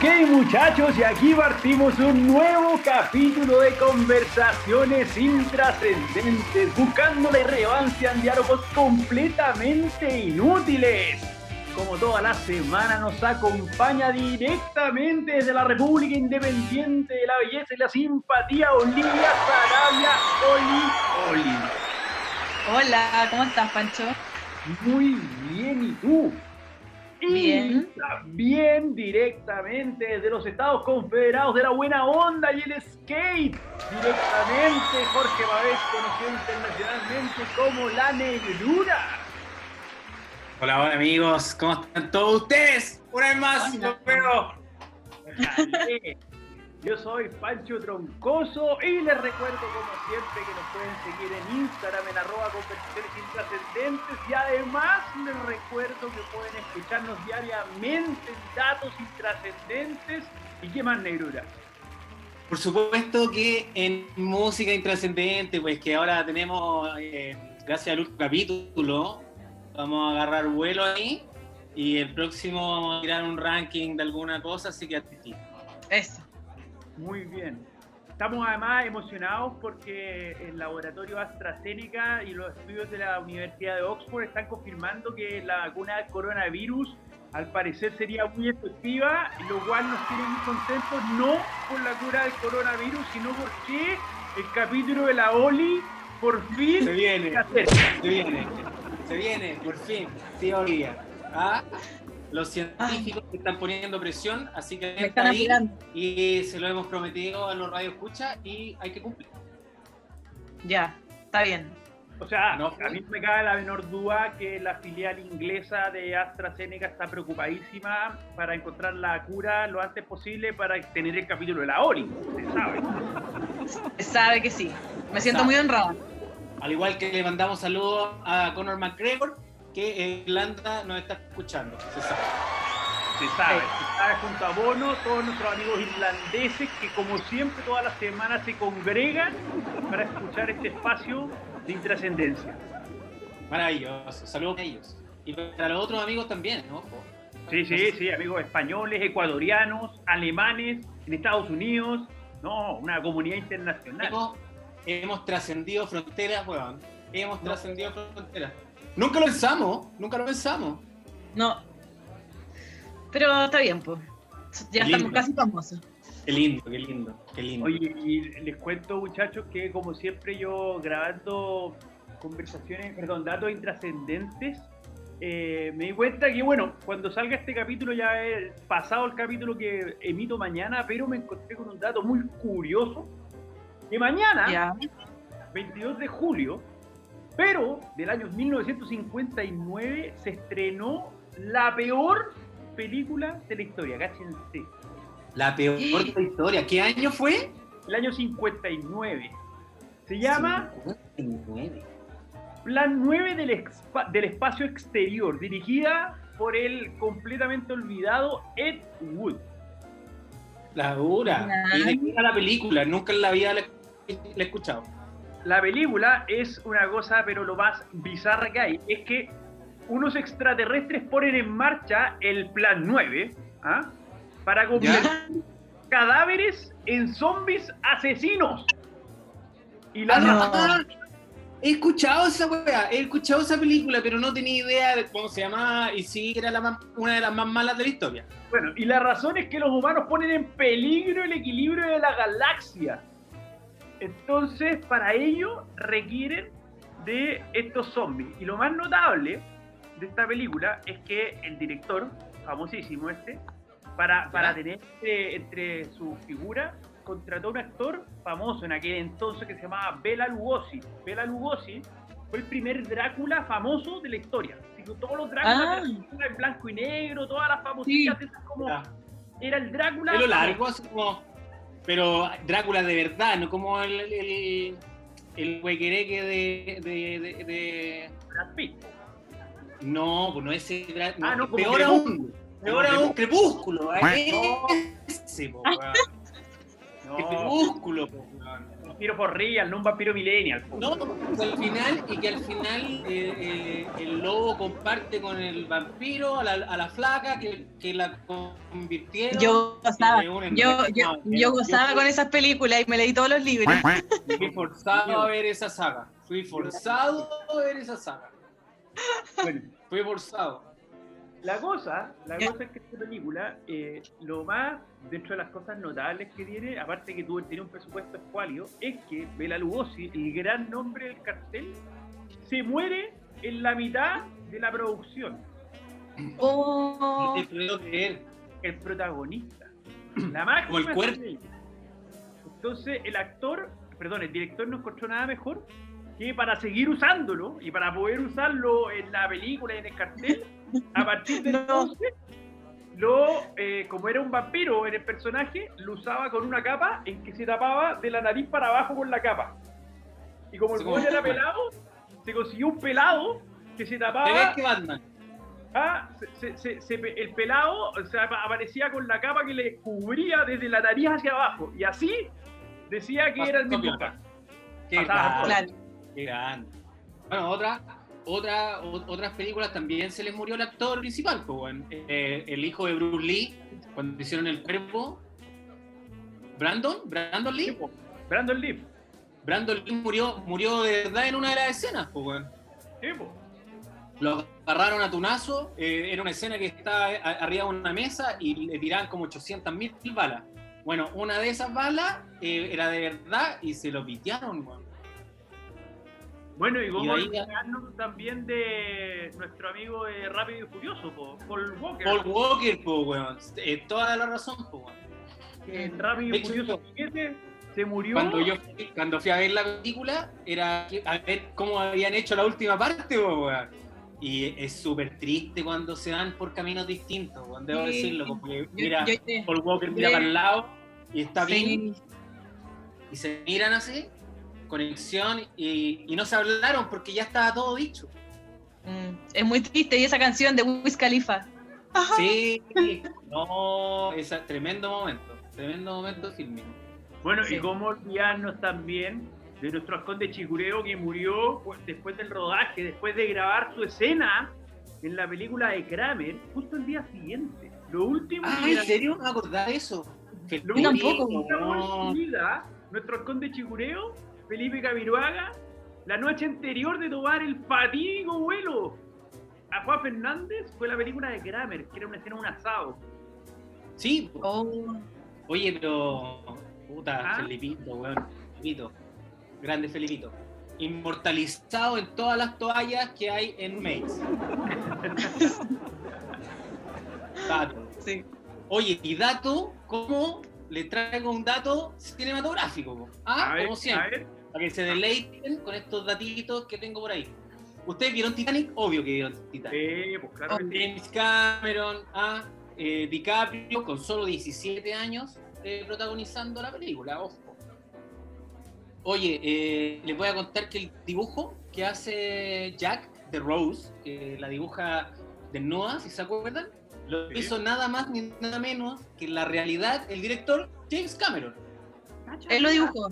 Ok muchachos, y aquí partimos un nuevo capítulo de conversaciones intrascendentes, buscando la irrelevancia en diálogos completamente inútiles. Como toda la semana nos acompaña directamente desde la República Independiente de la Belleza y la Simpatía, Olivia Sarabia, Oli, Oli. Hola, ¿cómo estás, Pancho? Muy bien, ¿y tú? Y también directamente desde los Estados Confederados de la Buena Onda y el Skate. Directamente Jorge Babés, conocido internacionalmente como La Negrura. Hola, hola amigos, ¿cómo están todos ustedes? Una vez más, los veo. Yo soy Pancho Troncoso y les recuerdo como siempre que nos pueden seguir en Instagram en arroba conversaciones intrascendentes y además les recuerdo que pueden escucharnos diariamente en datos intrascendentes y qué más negrura. Por supuesto que en música intrascendente, pues que ahora tenemos, eh, gracias al último capítulo, vamos a agarrar vuelo ahí y el próximo vamos a tirar un ranking de alguna cosa, así que atentito. Eso. Muy bien. Estamos además emocionados porque el laboratorio AstraZeneca y los estudios de la Universidad de Oxford están confirmando que la vacuna del coronavirus al parecer sería muy efectiva, lo cual nos tiene muy contentos, no por la cura del coronavirus, sino porque el capítulo de la OLI por fin Se viene, se se viene, se viene, por fin, sí, Olivia. ¿Ah? Los científicos están poniendo presión, así que Me están ahí y se lo hemos prometido a los radioescuchas y hay que cumplir. Ya, está bien. O sea, No, a mí me cabe la menor duda que la filial inglesa de AstraZeneca está preocupadísima para encontrar la cura lo antes posible para tener el capítulo de la OLI, se sabe. Se sabe que sí. Me siento Sabe. muy honrada. Al igual que le mandamos saludos a Conor McGregor, que Irlanda nos está escuchando. Se sabe. Se sabe, se sabe junto a Bono, todos nuestros amigos irlandeses que como siempre todas las semanas se congregan para escuchar este espacio de intrascendencia. Maravilloso. Saludos a ellos. Y para los otros amigos también, ¿no? Sí, sí, sí, amigos españoles, ecuatorianos, alemanes, en Estados Unidos, no, una comunidad internacional. Hemos, hemos trascendido fronteras, weón. Hemos trascendido fronteras. Nunca lo pensamos, nunca lo pensamos. No. Pero está bien, pues. Ya estamos casi famosos. Qué lindo, qué lindo, qué lindo. Oye, y les cuento, muchachos, que como siempre yo grabando conversaciones, perdón, datos intrascendentes, eh, me di cuenta que, bueno, cuando salga este capítulo ya he pasado el capítulo que emito mañana, pero me encontré con un dato muy curioso, que mañana, Ya. 22 de julio, pero del año 1959, se estrenó la peor película de la historia, cáchense. La peor de la historia. ¿Qué año fue? El año 59. Se llama 59. Plan 9 del, expa- del espacio exterior, dirigida por el completamente olvidado Ed Wood. La dura. ¿Y de qué era la película? Nunca en la vida la, la he escuchado. La película es una cosa, pero lo más bizarra que hay es que unos extraterrestres ponen en marcha el Plan 9 ¿ah? para convertir cadáveres en zombies asesinos. Y la Ah, no. He escuchado esa weá, he escuchado esa película, pero no tenía idea de cómo se llamaba y sí que era la más- una de las más malas de la historia. Bueno, y la razón es que los humanos ponen en peligro el equilibrio de la galaxia. Entonces, para ello requieren de estos zombies. Y lo más notable de esta película es que el director, famosísimo este, para, para tener entre, entre su figura, contrató un actor famoso en aquel entonces que se llamaba Bela Lugosi. Bela Lugosi fue el primer Drácula famoso de la historia. Así que todos los Dráculas Ah. en blanco y negro, todas las esas como Ya. era el Drácula. Pelo largo, así como. Pero Drácula de verdad, no como el. el, el huequereque de, de, de, de- Brad Pitt. No, pues no ese. Drá- Ah, no, peor aún. Peor aún, crepúsculo. No. Ese. No, Crepúsculo, vampiro for real, no un vampiro millennial. po. No, al final, y que al final eh, eh, el lobo comparte con el vampiro a la, a la flaca que, que la convirtieron. Yo gozaba, yo, yo, yo gozaba con esas películas y me leí todos los libros. Fui forzado a ver esa saga. Fui forzado a ver esa saga. Bueno, Fui forzado. La cosa, la cosa es que esta película, eh, lo más, dentro de las cosas notables que tiene, aparte que tuvo, tiene un presupuesto escuálido, es que Bela Lugosi, el gran nombre del cartel, se muere en la mitad de la producción. Oh, No te puedo creer. El protagonista. La máxima Como el cuerpo. Entonces, el actor, perdón, el director no encontró nada mejor que para seguir usándolo y para poder usarlo en la película y en el cartel, a partir de No. entonces, lo, eh, como era un vampiro en el personaje, lo usaba con una capa en que se tapaba de la nariz para abajo con la capa. Y como el Sí, güey era pelado, se consiguió un pelado que se ¿Te ves tapaba que Batman? Ah, se- se- se- se- el pelado o sea, aparecía con la capa que le cubría desde la nariz hacia abajo. Y así decía que era el mismo. Qué Pasaba grande, claro. qué grande. Bueno, otra, otra, o- otras películas también se les murió el actor principal, pues. Eh, el hijo de Bruce Lee, cuando hicieron el cuerpo. Brandon, Brandon Lee. Brandon Lee. Brandon Lee murió, murió de verdad en una de las escenas, pues, weón. Sí, po. Lo agarraron a tunazo, eh, era una escena que estaba a- arriba de una mesa y le tiraban como 800 mil balas. Bueno, una de esas balas eh, era de verdad y se lo pitearon, weón. Bueno, y Y como ahí- olvidarnos también de nuestro amigo de Rápido y Furioso, po, Paul Walker. Paul Walker, pues, weón. Eh, toda la razón, pues, weón. en Rápido y hecho, Furioso 7 se murió. Cuando yo fui, cuando fui a ver la película, era a ver cómo habían hecho la última parte, weón. Y es súper triste cuando se van por caminos distintos, weón, debo Sí. decirlo, porque Yo- mira, yo- Paul Walker mira para el lado y está bien, sí. y se miran así, conexión, y, y no se hablaron porque ya estaba todo dicho. Mm, Es muy triste y esa canción de Wiz Khalifa. Sí, no, es tremendo momento, tremendo momento fílmico. Bueno, Sí. y cómo olvidarnos también de nuestro halcón de Chicureo que murió pues, después del rodaje, después de grabar su escena en la película de Kramer, justo el día siguiente. Lo último Ah, ¿en serio? No me acordaba de eso. lo Yo último tampoco. vida, nuestro halcón de Chicureo, Felipe Camiroaga, la noche anterior de tomar el fatídico vuelo a Juan Fernández, fue la película de Kramer, que era una escena de un asado. Sí, po. Oh, Oye, pero. Puta, Ah. Felipito, weón. Felipito. Grande Felipito. Inmortalizado en todas las toallas que hay en Maze. Dato. sí. Oye, y dato, ¿cómo le traigo un dato cinematográfico? Ah, ver, como siempre. Para que se deleiten con estos datitos que tengo por ahí. ¿Ustedes vieron Titanic? Obvio que vieron Titanic. Sí, pues claro. James Cameron, a eh, DiCaprio, con solo 17 años, eh, protagonizando la película, ojo. Oye, eh, les voy a contar que el dibujo que hace Jack de Rose, que la dibuja desnuda, si se acuerdan, lo Sí. hizo nada más ni nada menos que en la realidad el director James Cameron. Él lo dibujó.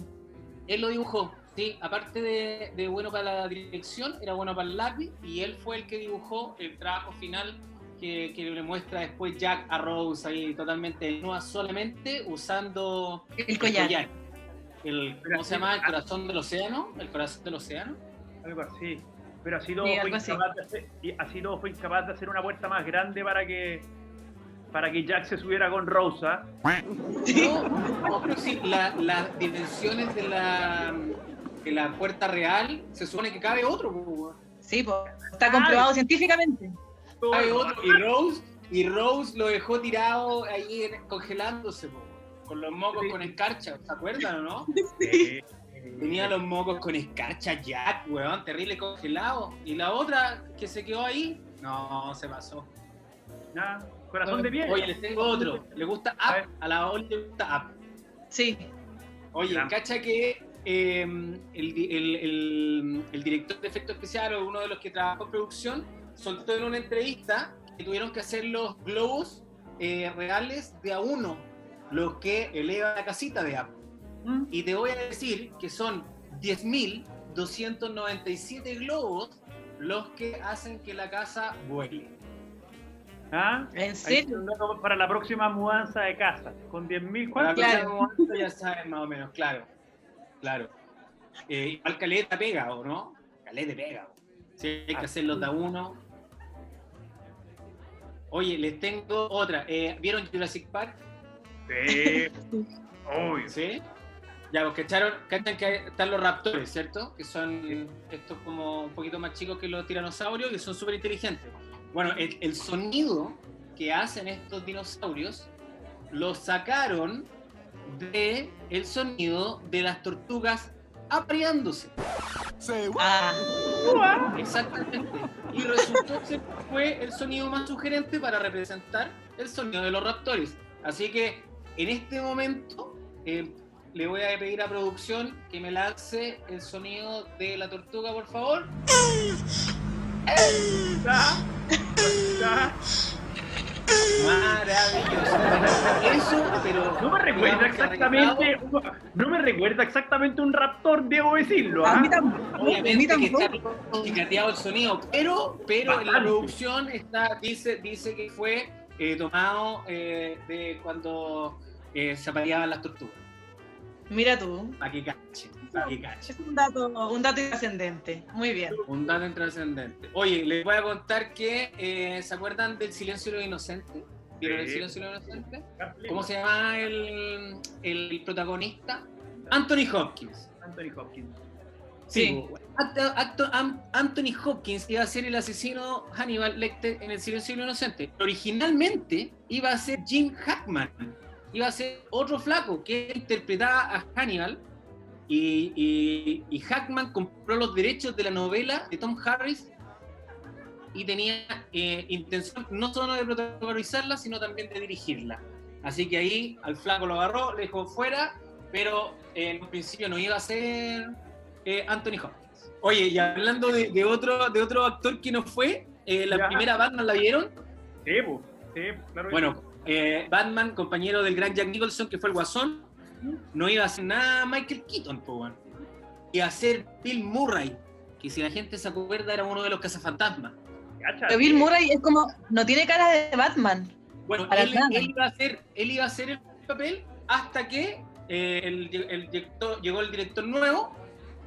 Él lo dibujó, sí, aparte de, de bueno para la dirección, era bueno para el lápiz y él fue el que dibujó el trabajo final que, que le muestra después Jack a Rose ahí totalmente desnuda solamente usando El collar. El, Pero ¿Cómo se llama? El corazón del océano. El corazón del océano. Algo así. Pero así todo, Sí, fue incapaz de hacer, y así todo fue incapaz de hacer una puerta más grande para que para que Jack se subiera con Rosa. No, no, pero sí, la- las dimensiones de la, de la puerta real se supone que cabe otro. Sí, po. está comprobado científicamente. Todo el- otro. Y Rose, y Rose lo dejó tirado ahí congelándose, po, con los mocos Sí. con escarcha. ¿Se acuerdan o no? Sí. Tenía los mocos con escarcha Jack, weón, terrible congelado. Y la otra que se quedó ahí, no, se pasó. Nada, corazón de piel. Oye, les tengo otro. ¿Le gusta A ver. Up? A la Oli le gusta Up. Sí. Oye, cacha que eh, el, di- el- el- el director de efectos especiales o uno de los que trabajó en producción soltó en una entrevista que tuvieron que hacer los globos eh, reales de a uno, lo que eleva la casita de Up. ¿Mm? Y te voy a decir que son 10.297 globos los que hacen que la casa vuele. ¿Ah? ¿En serio? Para la próxima mudanza de casa, con 10.000 Para la ¿cuántos? próxima mudanza ya saben más o menos, claro. Claro. Eh, igual caleta pega, ¿o no? Caleta pega. Hay que Ah, hacerlo de a uno. Oye, les tengo otra. Eh, ¿Vieron Jurassic Park? Sí. Obvio. ¿Sí? Ya, pues cacharon, cachan que están los raptores, ¿cierto? Que son estos como un poquito más chicos que los tiranosaurios, que son súper inteligentes. Bueno, el, el sonido que hacen estos dinosaurios lo sacaron de el sonido de las tortugas apareándose. Ah, Exactamente. Y resultó ser fue el sonido más sugerente para representar el sonido de los raptores. Así que en este momento eh, le voy a pedir a producción que me lance el sonido de la tortuga, por favor. ¿Ah? ¿Ah? Maravilloso. Eso, pero No me recuerda exactamente, no me recuerda exactamente un raptor, debo decirlo. a ¿ah? mí tampoco. A mí Obviamente que está tampoco. picateado el sonido, pero, pero en la producción está, dice, dice que fue eh, tomado eh, de cuando eh, se apareaban las tortugas. Mira tú. Para que cachen, un dato, un dato trascendente. Muy bien. Un dato intrascendente. Oye, les voy a contar que, eh, ¿se acuerdan del Silencio de los Inocentes? ¿Vieron el Sí. Silencio de los Inocentes? ¿Cómo se llama el, el protagonista? Anthony Hopkins. Anthony Hopkins. Sí. Acto- acto- Am- Anthony Hopkins iba a ser el asesino Hannibal Lecter en El Silencio de los Inocentes. Originalmente iba a ser Jim Hackman. Iba a ser otro flaco que interpretaba a Hannibal. Y, y- y Hackman compró los derechos de la novela de Tom Harris y tenía eh, intención no solo de protagonizarla, sino también de dirigirla. Así que ahí al flaco lo agarró, le dejó fuera, pero eh, en principio no iba a ser eh, Anthony Hopkins. Oye, y hablando de, de otro, de otro actor que no fue, eh, la Ya. primera Batman la vieron. Sí, po. sí, claro Bueno, eh, Batman, compañero del gran Jack Nicholson, que fue el Guasón, no iba a hacer nada Michael Keaton, po, weón. Iba a ser Bill Murray, que si la gente se acuerda era uno de los cazafantasmas. Pero Bill. Murray es como. No tiene cara de Batman. Bueno, él, iba a hacer, él iba a hacer el papel hasta que eh, el, el director, llegó el director nuevo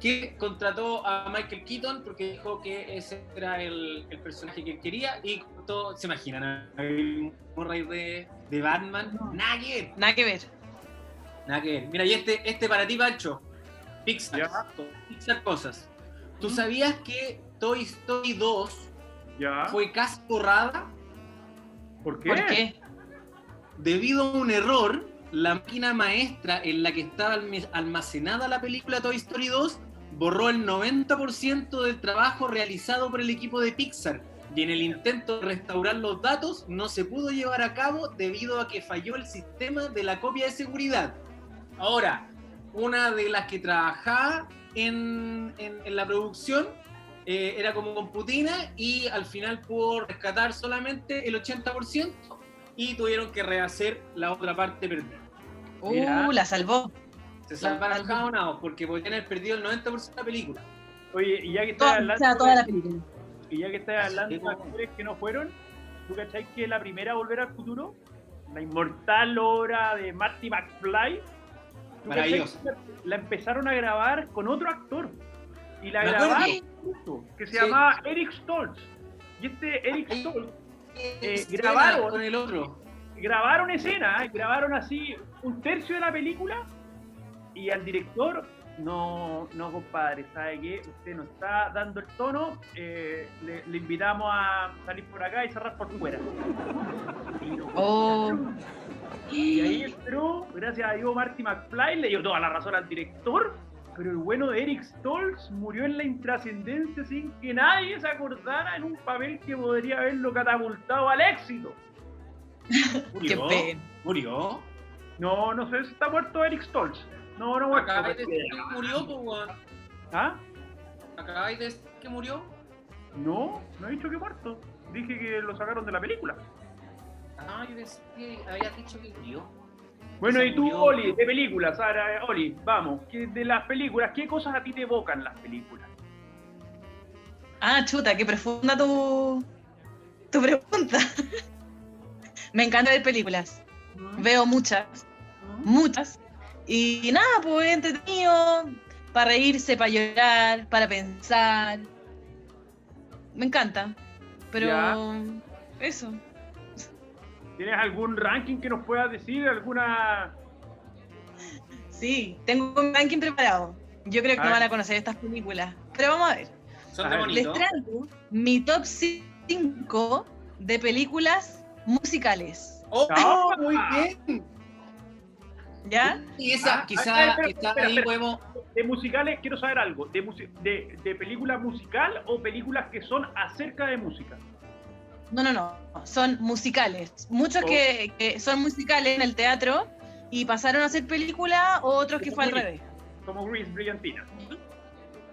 que contrató a Michael Keaton porque dijo que ese era el, el personaje que él quería y todo, se imaginan a Bill Murray de, de Batman, No. nada que ver, Nada que ver. Nada que ver. Mira, y este, este para ti, Pancho, Pixar, Ya. Pixar cosas. ¿Tú Mm. sabías que Toy Story 2 Ya. fue casi borrada? ¿Por qué? ¿Por qué? Debido a un error, la máquina maestra en la que estaba almacenada la película Toy Story 2 borró el 90% del trabajo realizado por el equipo de Pixar y en el intento de restaurar los datos no se pudo llevar a cabo debido a que falló el sistema de la copia de seguridad. Ahora, una de las que trabajaba en, en- en la producción eh, era como computina y al final pudo rescatar solamente el 80% y tuvieron que rehacer la otra parte perdida. Uh, la salvó. Se salvaron jabonados porque podían haber perdido el 90% de la película. Oye, y ya que estás Toda, o hablando, sea, toda la película. y ya que estás hablando de actores que no fueron, ¿tú cachai que la primera a volver al futuro? La inmortal obra de Marty McFly. ¿Tú cachai Maravilloso. La, la empezaron a grabar con otro actor. Y la grabaron que se Sí. llamaba Eric Stoltz. Y este Eric Ay. Stoltz Eh, grabaron. con el otro. grabaron escenas, ¿eh? grabaron así un tercio de la película y al director, no, no compadre, ¿sabe qué? Usted nos está dando el tono, eh, le, le invitamos a salir por acá y cerrar por fuera. Oh. Y ahí entró, gracias a Dios, Marty McFly, le dio toda la razón al director, pero el bueno de Eric Stoltz murió en la intrascendencia sin que nadie se acordara en un papel que podría haberlo catapultado al éxito. Qué Murió. pena. Murió. No, no sé si está muerto Eric Stoltz. No, no muerto. Acabáis de decir que murió, pues, weón. ¿Ah? Acabáis de decir que murió. No, no he dicho que muerto. Dije que lo sacaron de la película. Ah, yo pensé que habías dicho que murió. Bueno, y tú, murió. Oli, de películas, ahora, Oli, vamos, ¿qué- de las películas, ¿qué cosas a ti te evocan las películas? Ah, chuta, qué profunda tu, tu pregunta. Me encanta ver películas. Veo muchas, muchas. Y nada, pues entretenido, para reírse, para llorar, para pensar. Me encanta. Pero Ya. eso. ¿Tienes algún ranking que nos puedas decir? ¿Alguna...? Sí, tengo un ranking preparado. Yo creo que A no van a conocer estas películas. Pero vamos a ver. Son de Les traigo mi top 5 de películas musicales. ¡Oh! Ah. muy bien. ¿Ya? Y esa, Ah, quizá, espera, espera, quizá espera, ahí espera. podemos. De musicales, quiero saber algo. ¿De, de, de película musical o películas que son acerca de música? No, no, no. Son musicales. Muchos Oh. que, que son musicales en el teatro y pasaron a ser película, o otros que fue al revés. Como Grease Brillantina.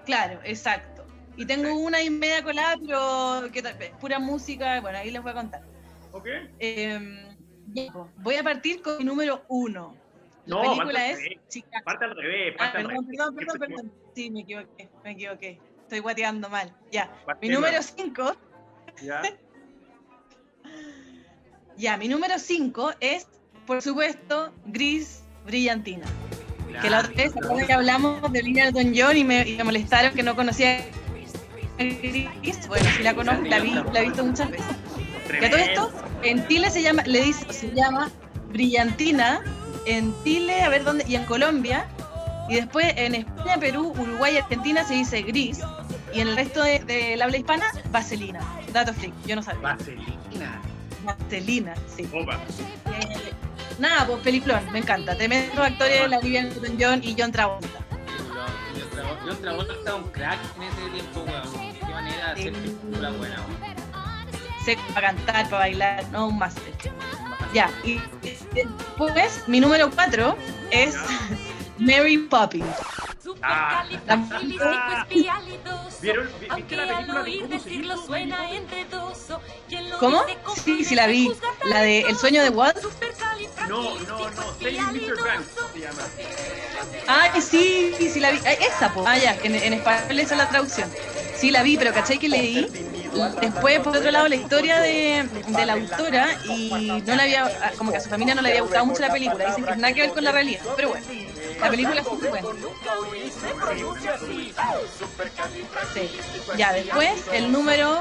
Claro, exacto. Y tengo una y media colada, pero que pura música. Bueno, ahí les voy a contar. ¿Ok? Eh, po. voy a partir con mi número uno. La No, película parte al es revés. Chicago. Parte al revés, Ah, parte al perdón, revés. perdón, perdón, perdón. Sí, me equivoqué, me equivoqué. Estoy guateando mal. Ya. Mi número. 5, Ya. ya, mi número 5 es, por supuesto, Gris Brillantina. Que la otra vez, ¿se acuerdan que hablamos de Newton-John y me, y me molestaron que no conocía a Gris? Bueno, sí la conozco, la, vi, la he visto muchas veces. Que a todo esto, en Chile se llama, le dice, se llama Brillantina, en Chile, a ver dónde, y en Colombia, y después en España, Perú, Uruguay y Argentina se dice gris, y en el resto de- del habla hispana, vaselina. Dato freak, yo no sabía. Vaselina. Vaselina, sí. Opa. Eh, nada, pues peliculón, me encanta. Tremendos actores, la Olivia Newton-John y John Travolta. Yo Travolta un crack en ese tiempo, weón. Qué manera de hacer película buena, weón. Sé para cantar, para bailar, no un máster. Ya, y después mi número 4 es Mary Poppins. Ah. Supercalifragilisticoespialidoso. ¿Vieron? Vi- ¿Viste Aunque la película al de oír cómo Sí, sí la vi. La de El sueño de Walt. No, no, no. Saving Mr. Banks se llama. Ay, sí, sí, sí la vi. Ay, esa, po. Ah, ya, en, en español esa es la traducción. Sí la vi, pero ¿cachai que leí? Después, por otro lado, la historia de, de la autora y no le había, ah, como que a su familia no le había gustado mucho la película. Dicen que nada que ver con la realidad. Pero bueno, la película es muy buena. Sí. Ya, después el número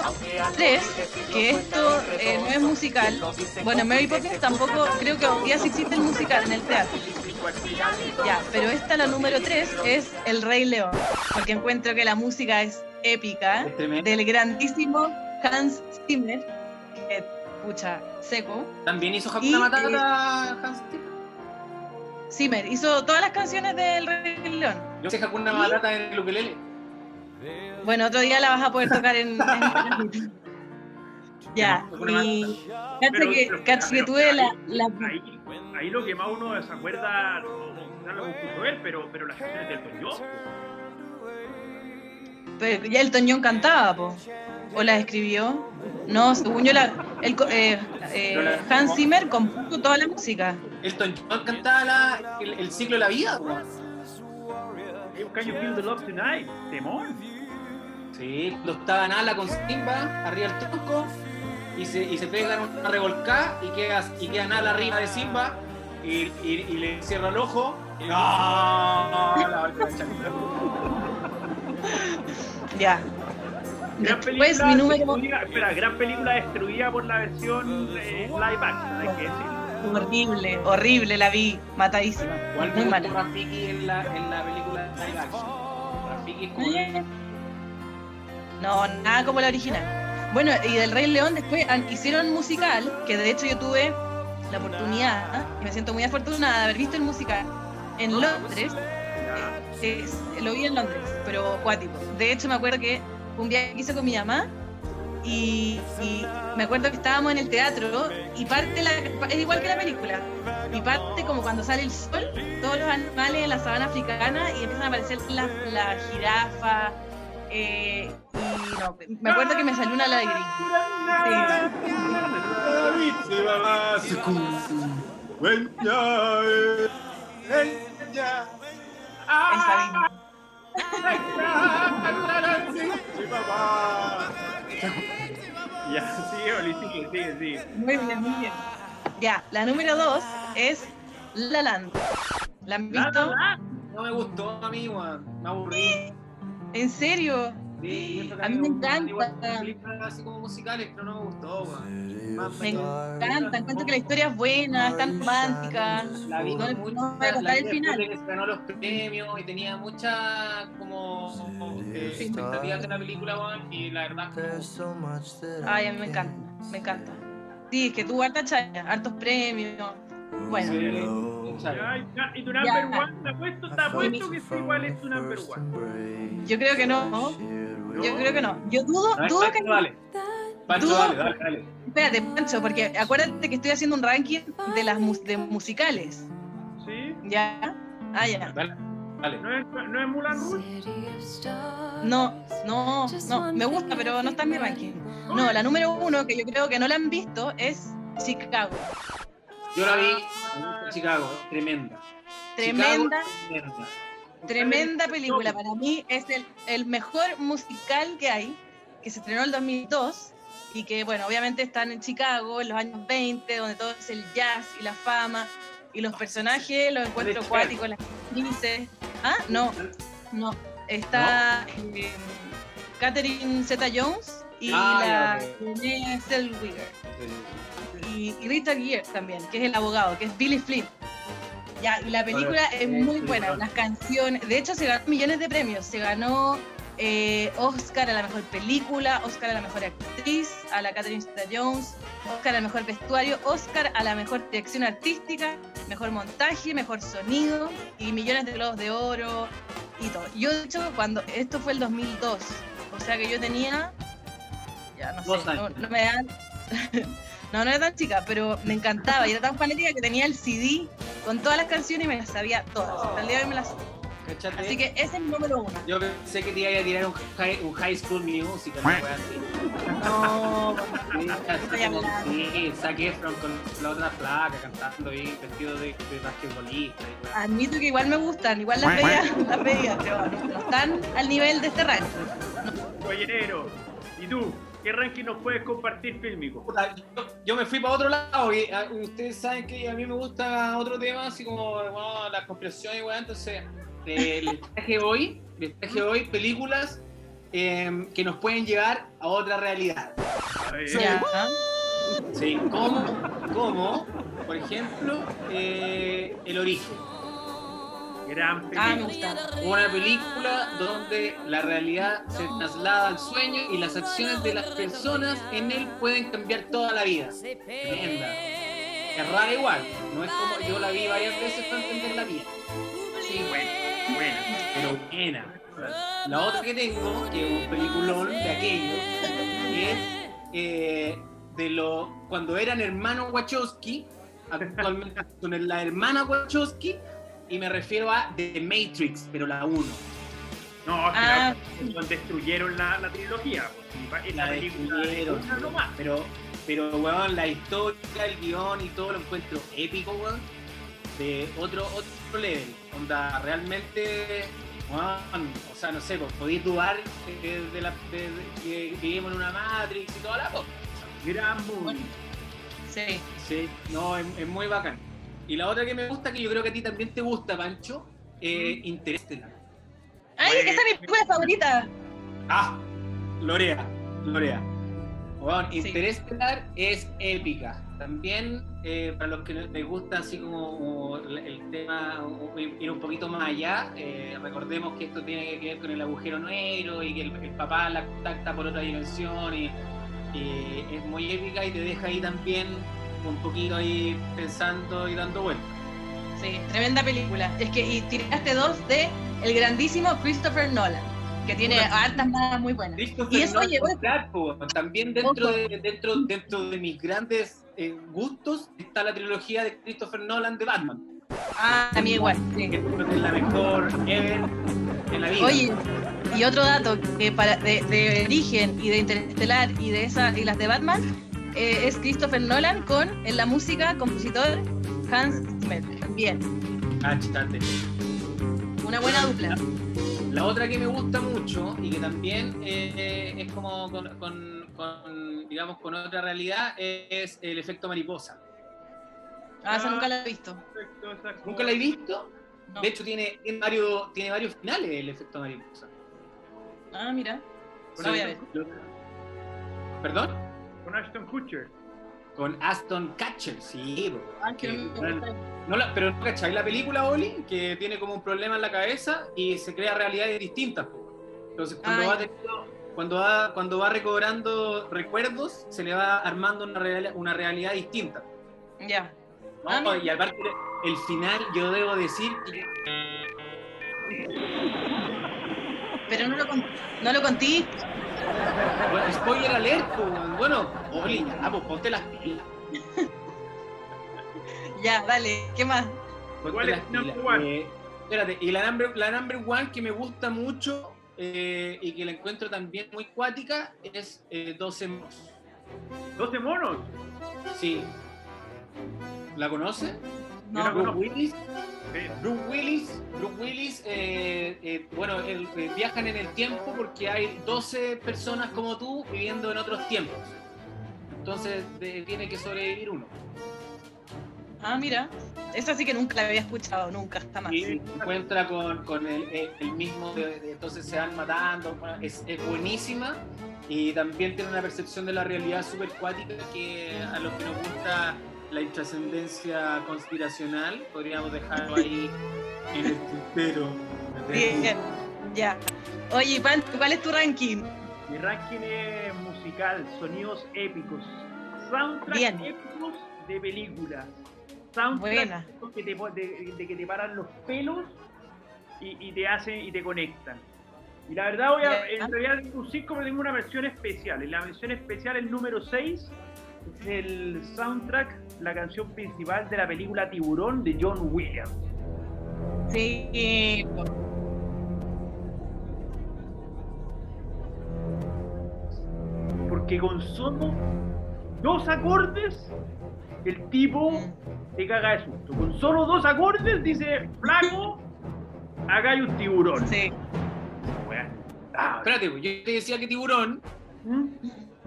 3, que esto eh, no es musical. Bueno, Mary Poppins tampoco, creo que hoy día sí existe el musical en el teatro. Ya, pero esta, la número 3, es El Rey León. Porque encuentro que la música es épica Es del grandísimo Hans Zimmer, que pucha, seco. También hizo Y, Hakuna Matata Hans Zimmer. Zimmer hizo todas las canciones del Rey León. Yo sé Hakuna Matata en el ukelele. Bueno, otro día la vas a poder tocar en. en- ya, y. Cacha que, pero- cacha que pero- tuve la. la- Ahí, ahí lo que más uno se acuerda, no lo compuso él, pero, pero las canciones del John. pero ya el Toñón cantaba, po. ¿O la escribió? No, según yo, la, el co- eh, eh, Hans Zimmer compuso toda la música. Elton John cantaba la- el, el ciclo de la vida, weón. Can you feel the love tonight? Temón. Sí, cuando estaba en ala con Simba, arriba del tronco, y se, y se pegan una revolcada y queda, y queda Nala arriba de Simba, y, y- y le cierra el ojo. y- ¡Ah! La vuelta de. Ya. Gran película, mi número. destruida- espera, gran película destruida por la versión eh, live action, hay que decir. Horrible, horrible, la vi, matadísima. Muy mala. Rafiki en la, en la película live action. Rafiki es como Eh, No, nada como la original. Bueno, y del Rey León después hicieron musical, que de hecho yo tuve la oportunidad, y me siento muy afortunada de haber visto el musical en Londres. Eh, es- lo vi en Londres, pero acuático. De hecho me acuerdo que un viaje que hice con mi mamá y, me acuerdo que estábamos en el teatro y parte la, es igual que la película. Y parte como cuando sale el sol, todos los animales en la sabana africana y empiezan a aparecer las la jirafa. eh, y no, me acuerdo que me salió una lágrima. You're- Esa Sí, papá. Ya, sigue, Oli, sigue, sigue, sigue. Muy bien, muy bien. Ya, la número dos es La La Land. ¿La han visto? la, la. No me gustó a mí, weón. Me aburrí. ¿En serio? Sí, A mí me me encanta. así como musicales, pero no me gustó, Me encanta, encuentro que la historia es buena, es tan romántica. La vi con mucha- no vi el final. que ganó los premios y tenía mucha como eh, expectativas de la película, y la verdad Ay, a mí me encanta, me encanta. Sí, es que tuvo harta chaya, hartos premios. Bueno, ya, Y tu number one, te apuesto, te apuesto que es igual es tu number one. yo creo que no. Yo creo que no. Yo dudo, ver, dudo que. Pancho, dale. Pancho, Dudo- dale, dale, dale. Espérate, Pancho, porque acuérdate que estoy haciendo un ranking de las de musicales. ¿Sí? ¿Ya? Ah, ya. Dale, dale. ¿No es, no es Mulan Rouge? No, no, no. Me gusta, pero no está en mi ranking. No, la número uno, que yo creo que no la han visto, es Chicago. Yo la vi en Chicago, tremenda. Tremenda, Chicago, tremenda. Tremenda película. Para mí es el, el mejor musical que hay, que se estrenó en el 2002 y que, bueno, obviamente están en Chicago en los años 20, donde todo es el jazz y la fama y los personajes, los encuentros acuáticos, las actrices. Ah, no, no. Está eh, Catherine Zeta-Jones y Ah, la. Renée Zellweger. y, y Richard Gere también, que es el abogado, que es Billy Flynn. Ya, y la película ver, es muy buena, las canciones, de hecho se ganó millones de premios, se ganó eh, Oscar a la mejor película, Oscar a la mejor actriz, a la Catherine Zeta-Jones, Oscar al mejor vestuario, Oscar a la mejor dirección artística, mejor montaje, mejor sonido y millones de globos de oro y todo. Yo de hecho cuando esto fue el 2002, o sea que yo tenía ya no sé, no, no me dan no, no era tan chica, pero me encantaba y era tan fanática que tenía el CD con todas las canciones y me las sabía todas. Hasta el día de hoy me las. ¿Cachate? Así que ese es mi número uno. Yo pensé que te iba a tirar un high, un high school musical, una wea así. No, Sí, Zac Efron con la otra placa cantando ahí, vestido de, de basquetbolista. y admito que igual me gustan, igual las veía, las veía, pero no, no están al nivel de este ranking. Pollerero. ¿Y tú? ¿Qué ranking nos puedes compartir, fílmico? Yo, yo me fui para otro lado y ah, ustedes saben que a mí me gusta otro tema, así como bueno, la conspiración y weá, entonces eh, les traje hoy, les traje hoy películas eh, que nos pueden llevar a otra realidad. Sí, como, como por ejemplo, eh, El Origen. Gran Ah, me película. gusta. Una película donde la realidad se traslada al sueño y las acciones de las personas en él pueden cambiar toda la vida. Tremenda. Es rara igual, no es como yo la vi varias veces para entender la vida. Sí, buena, buena. pero buena. La otra que tengo, que es un peliculón de aquellos, es eh, de lo cuando eran hermanos Wachowski, actualmente son la hermana Wachowski, y me refiero a The Matrix, pero la 1. No, es que Ah. la- cuando destruyeron la, la trilogía. pues, La película destruyeron. una nomás. Pero, pero weón, la historia, el guion y todo lo encuentro épico, weón. De otro, otro level. Onda, realmente, weón, o sea, no sé, pues, podéis dudar de, de la, de- de que vivimos en una Matrix y toda la cosa. Gran movie. Bueno. Sí. Sí, no, es, es muy bacán. Y la otra que me gusta, que yo creo que a ti también te gusta, Pancho, eh, Interestelar. ¡Ay, que esa es mi película favorita! Ah, Lorea, Lorea. Bueno, Sí. Interestelar es épica. También, eh, para los que les gusta así como, el tema, ir un poquito más allá, eh, recordemos que esto tiene que ver con el agujero negro y que el, el papá la contacta por otra dimensión y, y es muy épica y te deja ahí también un poquito ahí pensando y dando vueltas. Sí, tremenda película. Es que y tiraste dos de el grandísimo Christopher Nolan, que tiene hartas nada muy buenas. Christopher Y eso Nolan, llegó- claro, también dentro de, dentro, dentro de mis grandes eh, gustos está la trilogía de Christopher Nolan de Batman, Ah, a mí igual. sí. que es la mejor ever en la vida. Oye, y otro dato que para de, de Origen y de Interestelar y de esa y las de Batman eh, es Christopher Nolan con en la música compositor Hans Zimmer. Bien. Cáchate. Una buena dupla. La otra que me gusta mucho y que también eh, es como con, con- con, digamos, con otra realidad es el efecto mariposa. Ah, esa nunca la he visto. ¿Nunca la he visto? No. De hecho, tiene, tiene varios, tiene varios finales el efecto mariposa. Ah, mira. Voy a ver. ¿Perdón? Con Ashton Kutcher. Con Aston Catcher, sí. po. Ah, que no la- pero no cacháis la película, Oli, que tiene como un problema en la cabeza y se crea realidades distintas. po. Entonces, cuando, va, teniendo- cuando, va, cuando va recobrando recuerdos, se le va armando una, real- una realidad distinta. Ya. y aparte, el final, yo debo decir que Pero no lo, no lo conté. Bueno, spoiler alert, pues, bueno, Oli, ya, pues ponte las pilas. Ya, dale. ¿Qué más? ponte ¿Cuál es number pilas. one? Eh, espérate, y la number, la number one que me gusta mucho eh, y que la encuentro también muy cuática es eh, 12 monos. 12 monos. Sí. ¿La conoce? No. la Bruce. Willis. Bruce Willis, Bruce Willis eh, eh, bueno, eh, viajan en el tiempo porque hay 12 personas como tú viviendo en otros tiempos. Entonces de- tiene que sobrevivir uno. Ah, mira. Esa sí que nunca la había escuchado, nunca, jamás. Y se encuentra con, con el, mismo, de- de- entonces se van matando. es buenísima y también tiene una percepción de la realidad súper cuática que a los que nos gusta la intrascendencia conspiracional podríamos dejarlo ahí en el tintero. Bien, ya. Oye, Pan, ¿cuál es tu ranking? Mi ranking es musical, sonidos épicos. Soundtracks Bien. épicos de películas. Épicos que te, de, de que te paran los pelos y, y te hacen y te conectan. Y la verdad voy a, en realidad un 5 pero tengo una versión especial. En la versión especial, el número 6, es el soundtrack, la canción principal de la película Tiburón de John Williams. Sí. Porque con solo dos acordes, el tipo te caga de susto. Con solo dos acordes dice, flaco, acá hay un tiburón. Sí. Ah, Espérate, yo te decía que tiburón, ¿Mm?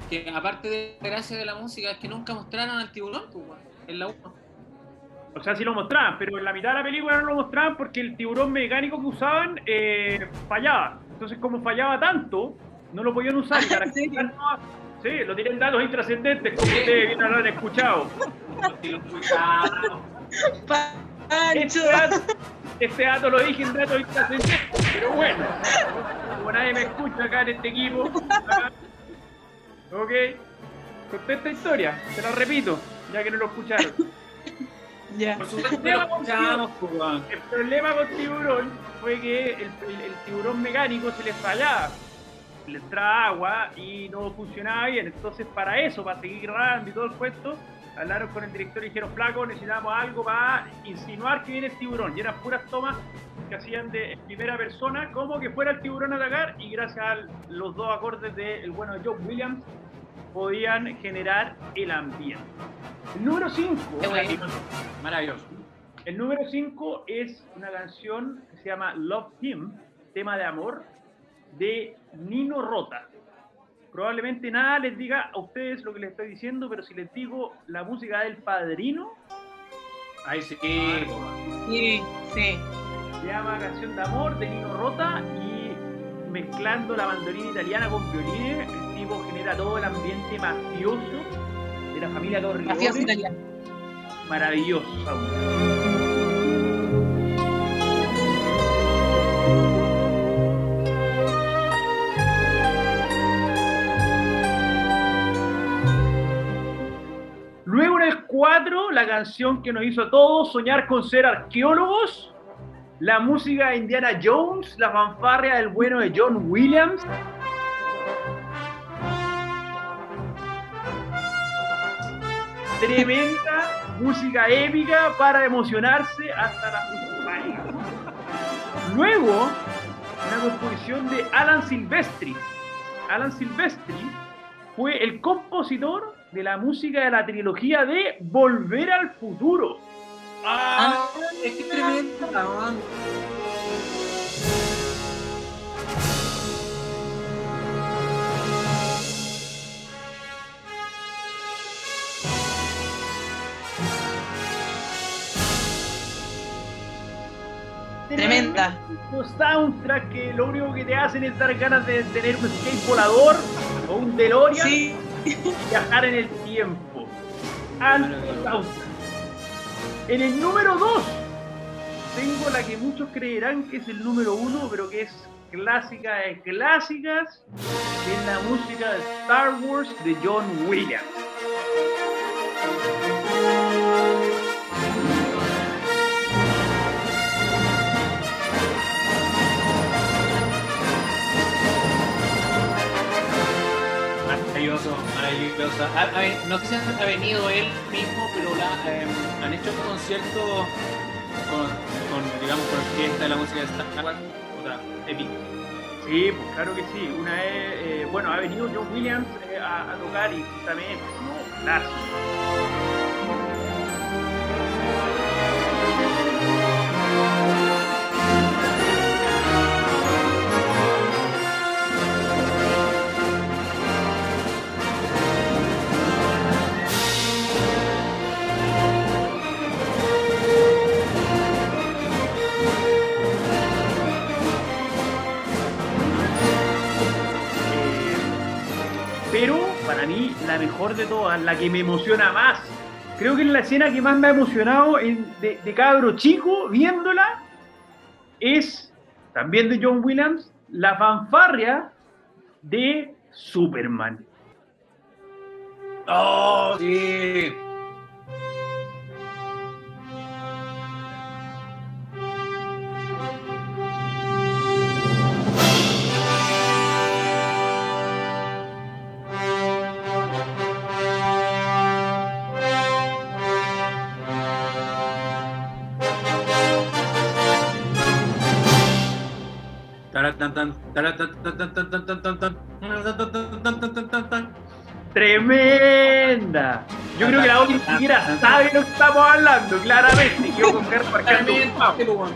Que aparte de la gracia de la música, es que nunca mostraron al tiburón, pues, en la 1. O sea, sí lo mostraban, pero en la mitad de la película no lo mostraban porque el tiburón mecánico que usaban eh, fallaba. Entonces, como fallaba tanto, no lo podían usar. para ¿En serio? Sí, lo tienen datos intrascendentes, como ustedes bien lo han escuchado. Pancho. Este dato, este dato lo dije en datos intrascendentes, pero bueno, como nadie me escucha acá en este equipo, acá, ok, conté esta historia, te la repito, ya que no lo escucharon. Ya. Por supuesto pues. El problema con tiburón fue que el, el- el tiburón mecánico se le fallaba, le entraba agua y no funcionaba bien, entonces para eso, para seguir grabando y todo el cuento, hablaron con el director y dijeron, flaco, necesitamos algo para insinuar que viene el tiburón. Y eran puras tomas que hacían de primera persona, como que fuera el tiburón a atacar, y gracias a los dos acordes del bueno John Williams, podían generar el ambiente. El número 5. Qué bueno. Maravilloso. El número 5 es una canción que se llama Love Him, tema de amor, de Nino Rota. Probablemente nada les diga a ustedes lo que les estoy diciendo, pero si les digo la música del padrino, Ahí sí, pues, Sí, sí. se llama Canción de Amor de Nino Rota y mezclando la mandolina italiana con violines, genera todo el ambiente mafioso de la familia Mafioso Corleone. italiano. Maravilloso. soundtrack. Luego en el 4, la canción que nos hizo a todos soñar con ser arqueólogos, la música de Indiana Jones, la fanfarria del bueno de John Williams. Tremenda música épica para emocionarse hasta las pánico. Luego, una composición de Alan Silvestri. Alan Silvestri fue el compositor de la música de la trilogía de Volver al Futuro. Ah, es tremenda, Tremenda. Los soundtrack que lo único que te hacen es dar ganas de tener un skate volador o un DeLorean Sí, y viajar en el tiempo. Alto soundtrack. En el número 2 tengo la que muchos creerán que es el número 1, pero que es clásica de clásicas, que es la música de Star Wars de John Williams. Ha- ha- no sé si ha venido él mismo, pero eh, han hecho un concierto con, con, digamos, con orquesta de la música de Star Wars. Otra, épico. Sí, pues claro que sí. Una vez, eh, bueno, ha venido John Williams eh, a, tocar y justamente, no, clásico. Para mí la mejor de todas, la que me emociona más, creo que es la escena que más me ha emocionado en- de, de cabro chico viéndola, es también de John Williams, la fanfarria de Superman. ¡Oh, sí! Tremenda. Yo creo que la Oli ni siquiera sabe lo que estamos hablando, claramente. Un mapa. Claramente, weón.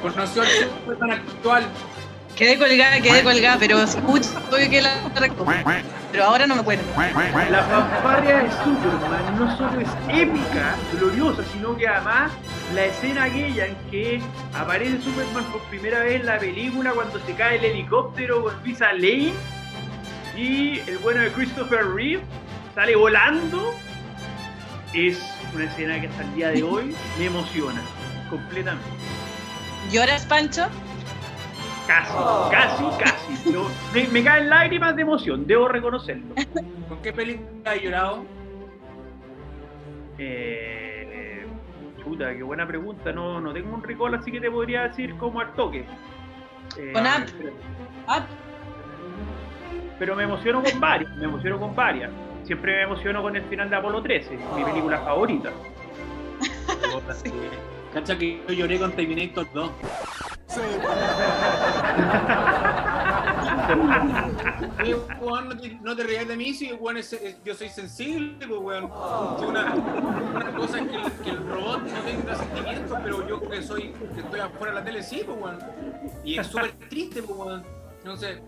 Conoció al Superman actual. quedé colgada, quedé colgada, pero escucho obvio que la Pero ahora no me acuerdo. La fanfarria de Superman no solo es épica, gloriosa, sino que además la escena aquella en que aparece Superman por primera vez en la película cuando se cae el helicóptero con Lisa Lane y el bueno de Christopher Reeve sale volando, es una escena que hasta el día de hoy me emociona completamente. ¿Lloras, Pancho? Casi, casi, casi. Yo- me, me caen lágrimas de emoción, debo reconocerlo. ¿Con qué película has llorado? Eh, chuta, qué buena pregunta. No, no tengo un recall, así que te podría decir como al toque. Eh, Con Up. pero- Pero me emociono con varias, me emociono con varias. Siempre me emociono con el final de Apolo 13, mi película favorita. Cacha que yo lloré con Terminator 2. Oye, weón, no te, no rías de mí si es- yo soy sensible, pues, weón. Una, una cosa es que el, robot no tenga sentimientos, pero yo que soy, que estoy afuera de la tele, sí, pues, weón. Y es súper triste, pues, weón. Entonces,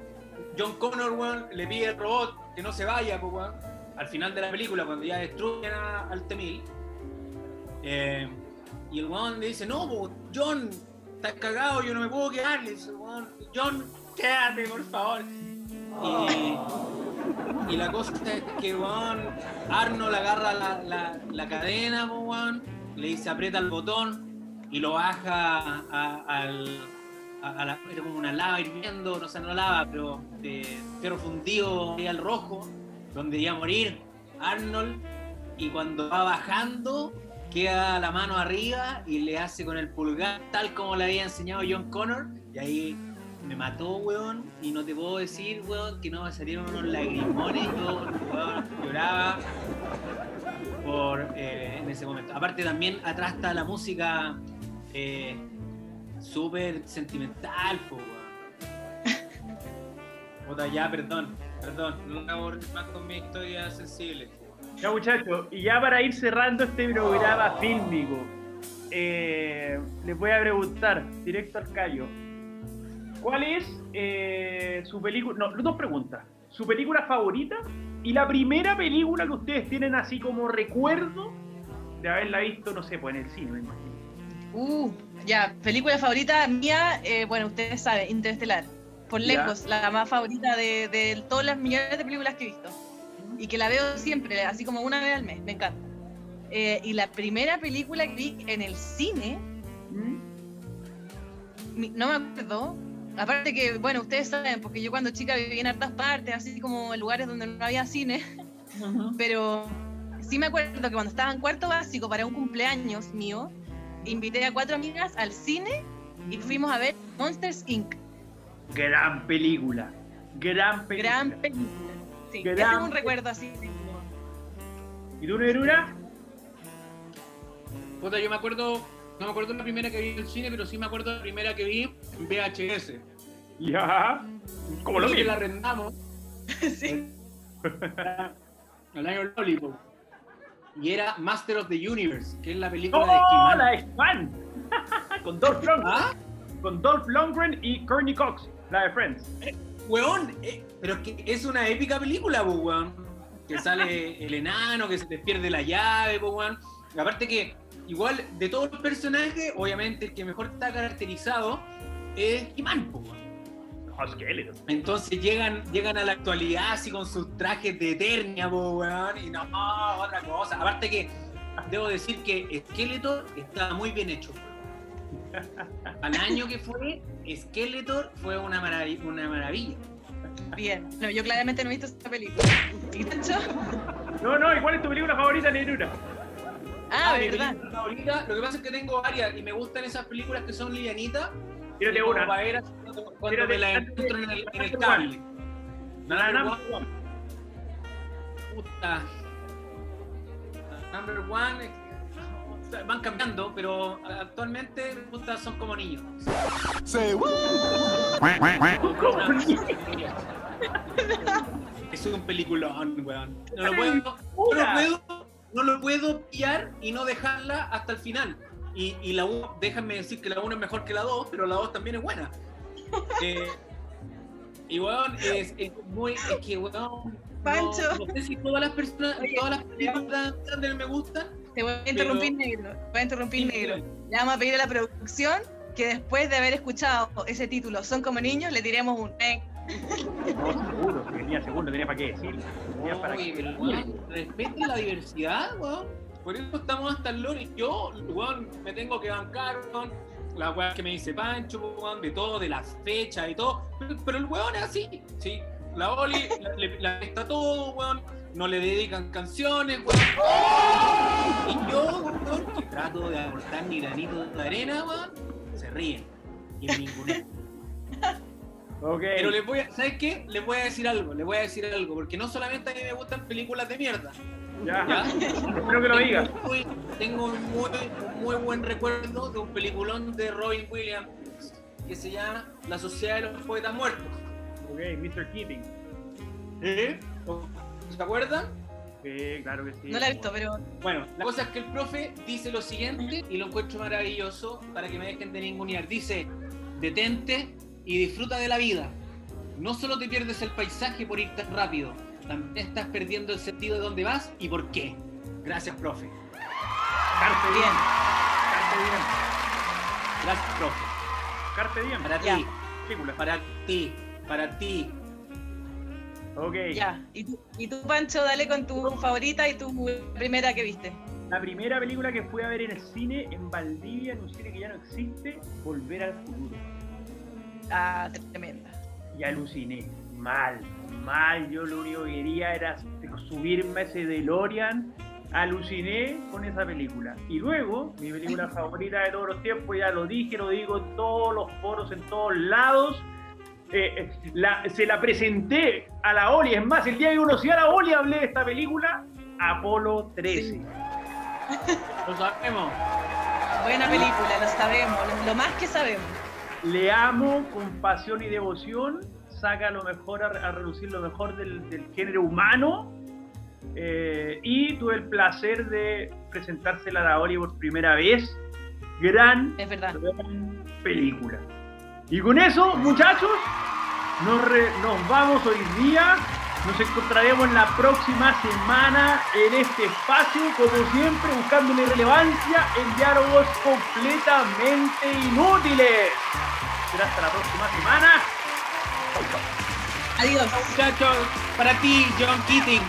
John Connor, weón, le pide al robot que no se vaya, pues, weón. Al final de la película, cuando ya destruyen a- al T-1000, eh, y el weón le dice, no, po, John, estás cagado, yo no me puedo quedar. John, quédate, por favor. Y, la cosa es que, Arnold agarra la, la- la cadena, le dice, aprieta el botón y lo baja a, al... A, la, era como una lava hirviendo, no sé, no lava, pero de ferro fundido al rojo, donde iba a morir Arnold. Y cuando va bajando, queda la mano arriba y le hace con el pulgar, tal como le había enseñado John Connor. Y ahí me mató, weón. Y no te puedo decir, weón, que no me salieron unos lagrimones. Yo, weón, lloraba por, eh, en ese momento. Aparte, también atrás está la música eh, súper sentimental, po, weón. Puta, ya, perdón, perdón. No aburrí más con mi historia sensible. Ya muchachos, y ya para ir cerrando este programa fílmico, eh, les voy a preguntar directo al callo. ¿Cuál es eh, su película? No, dos preguntas. ¿Su película favorita? Y la primera película que ustedes tienen así como recuerdo de haberla visto, no sé, pues en el cine, me imagino. Uh, ya, película favorita mía, eh, bueno, ustedes saben, Interestelar. Por Ya. lejos, la más favorita de, de todas las millones de películas que he visto. Y que la veo siempre, así como una vez al mes, me encanta. Eh, y la primera película que vi en el cine, ¿Mm? no me acuerdo. Aparte que, bueno, ustedes saben, porque yo cuando chica vivía en hartas partes, así como en lugares donde no había cine, pero sí me acuerdo que cuando estaba en cuarto básico para un cumpleaños mío, invité a cuatro amigas al cine y fuimos a ver Monsters Inc. Gran película. Gran película. Gran película. Sí, Gran ese es un recuerdo así. ¿Y tú, Nerura? Puta, yo me acuerdo, no me acuerdo la primera que vi en el cine, pero sí me acuerdo la primera que vi en VHS. Ya. Como lo que mismo. la arrendamos sí. al año Lollipop. Y era Master of the Universe, que es la película de ¡Oh, He-Man. la de Fan! Con Dolph Lundgren. ¿Ah? Con Dolph Lundgren y Courtney Cox, la de Friends. Weón, eh, pero es que es una épica película, po, weón. Que sale el enano, que se te pierde la llave, po, weón. Y aparte que, igual, de todos los personajes, obviamente el que mejor está caracterizado es He-Man, po, weón. Entonces llegan, llegan a la actualidad así con sus trajes de Eternia, po, weón, y no, otra cosa. Aparte que debo decir que Skeletor está muy bien hecho. Al año que fue, Skeletor fue una, marav- una maravilla. Bien. No, yo claramente no he visto esta película. ¿Y? No, no, ¿y cuál es tu película favorita, Nerura? Ah, mi verdad. película favorita, lo que pasa es que tengo varias y me gustan esas películas que son livianitas. Tírate una. para ver cuando, me la encuentro en el, en el cable. La Number number one, puta. Number one, van cambiando, pero actualmente puta, son como niños. ¿Cómo? Es un peliculón, weón. No lo puedo, no lo puedo, no lo puedo pillar y no dejarla hasta el final. Y, y la 1, déjame decir que la 1 es mejor que la 2, pero la 2 también es buena. Eh, y weón, es, es muy. Es que weón. no- Pancho. No, sé si todas las personas, Oye, todas las películas de él me gustan. Te voy a interrumpir, negro. Te voy a interrumpir, negro. Le vamos a pedir a la producción que después de haber escuchado ese título, Son como niños, le tiremos un eh, No, seguro, que tenía seguro, no tenía para qué decirlo. Tenía para Oye, qué. weón, respeten la diversidad, weón. Por eso estamos hasta el lore. Yo, weón, me tengo que bancar, weón. La weá que me dice Pancho, weón, de todo, de las fechas y todo. Pero, pero el weón es así, sí. La Oli la, está todo, weón. No le dedican canciones, weón. Y yo, weón, que trato de aportar mi granito de arena, weón, se ríen. Y en ninguna. Ok. Pero les voy a, ¿sabes qué? Les voy a decir algo, les voy a decir algo, porque no solamente a mí me gustan películas de mierda, Ya. ¿ya? Espero que lo digas. Tengo un muy, muy buen recuerdo de un peliculón de Robin Williams que se llama La Sociedad de los Poetas Muertos. Ok, Mr. Keating. ¿Eh? ¿Se acuerdan? Sí, claro que sí. No la he visto, pero Bueno, la cosa es que el profe dice lo siguiente y lo encuentro maravilloso para que me dejen de ningunear. Dice, detente y disfruta de la vida. No solo te pierdes el paisaje por ir tan rápido, también estás perdiendo el sentido de dónde vas y por qué. Gracias, profe. Carpe diem. bien. Carpe diem. Gracias, profe. Carpe diem. Para ti, Película. para ti, para ti. Ok. Ya. ¿Y tú, y tú, Pancho, dale con tu favorita y tu primera que viste. La primera película que fui a ver en el cine, en Valdivia, en un cine que ya no existe, Volver al Futuro. Ah, tremenda. Y aluciné. Mal, mal. Yo lo único que quería era subirme a ese DeLorean. Aluciné con esa película. Y luego, mi película favorita de todos los tiempos, ya lo dije, lo digo en todos los foros, en todos lados. Eh, la- se la presenté a la Oli. Es más, el día que conocí a la Oli hablé de esta película, Apolo 13. Lo sabemos. Buena película, lo sabemos, lo, lo más que sabemos. Le amo con pasión y devoción, saca lo mejor a, a reducir lo mejor del, del género humano. eh, y tuve el placer de presentársela a la Oli por primera vez gran, Es verdad. gran película. Y con eso, muchachos, nos, re- nos vamos hoy día. Nos encontraremos la próxima semana en este espacio, como siempre, buscando la irrelevancia en diálogos completamente inútiles. Será hasta la próxima semana. Adiós. Muchachos, para ti, John Keating.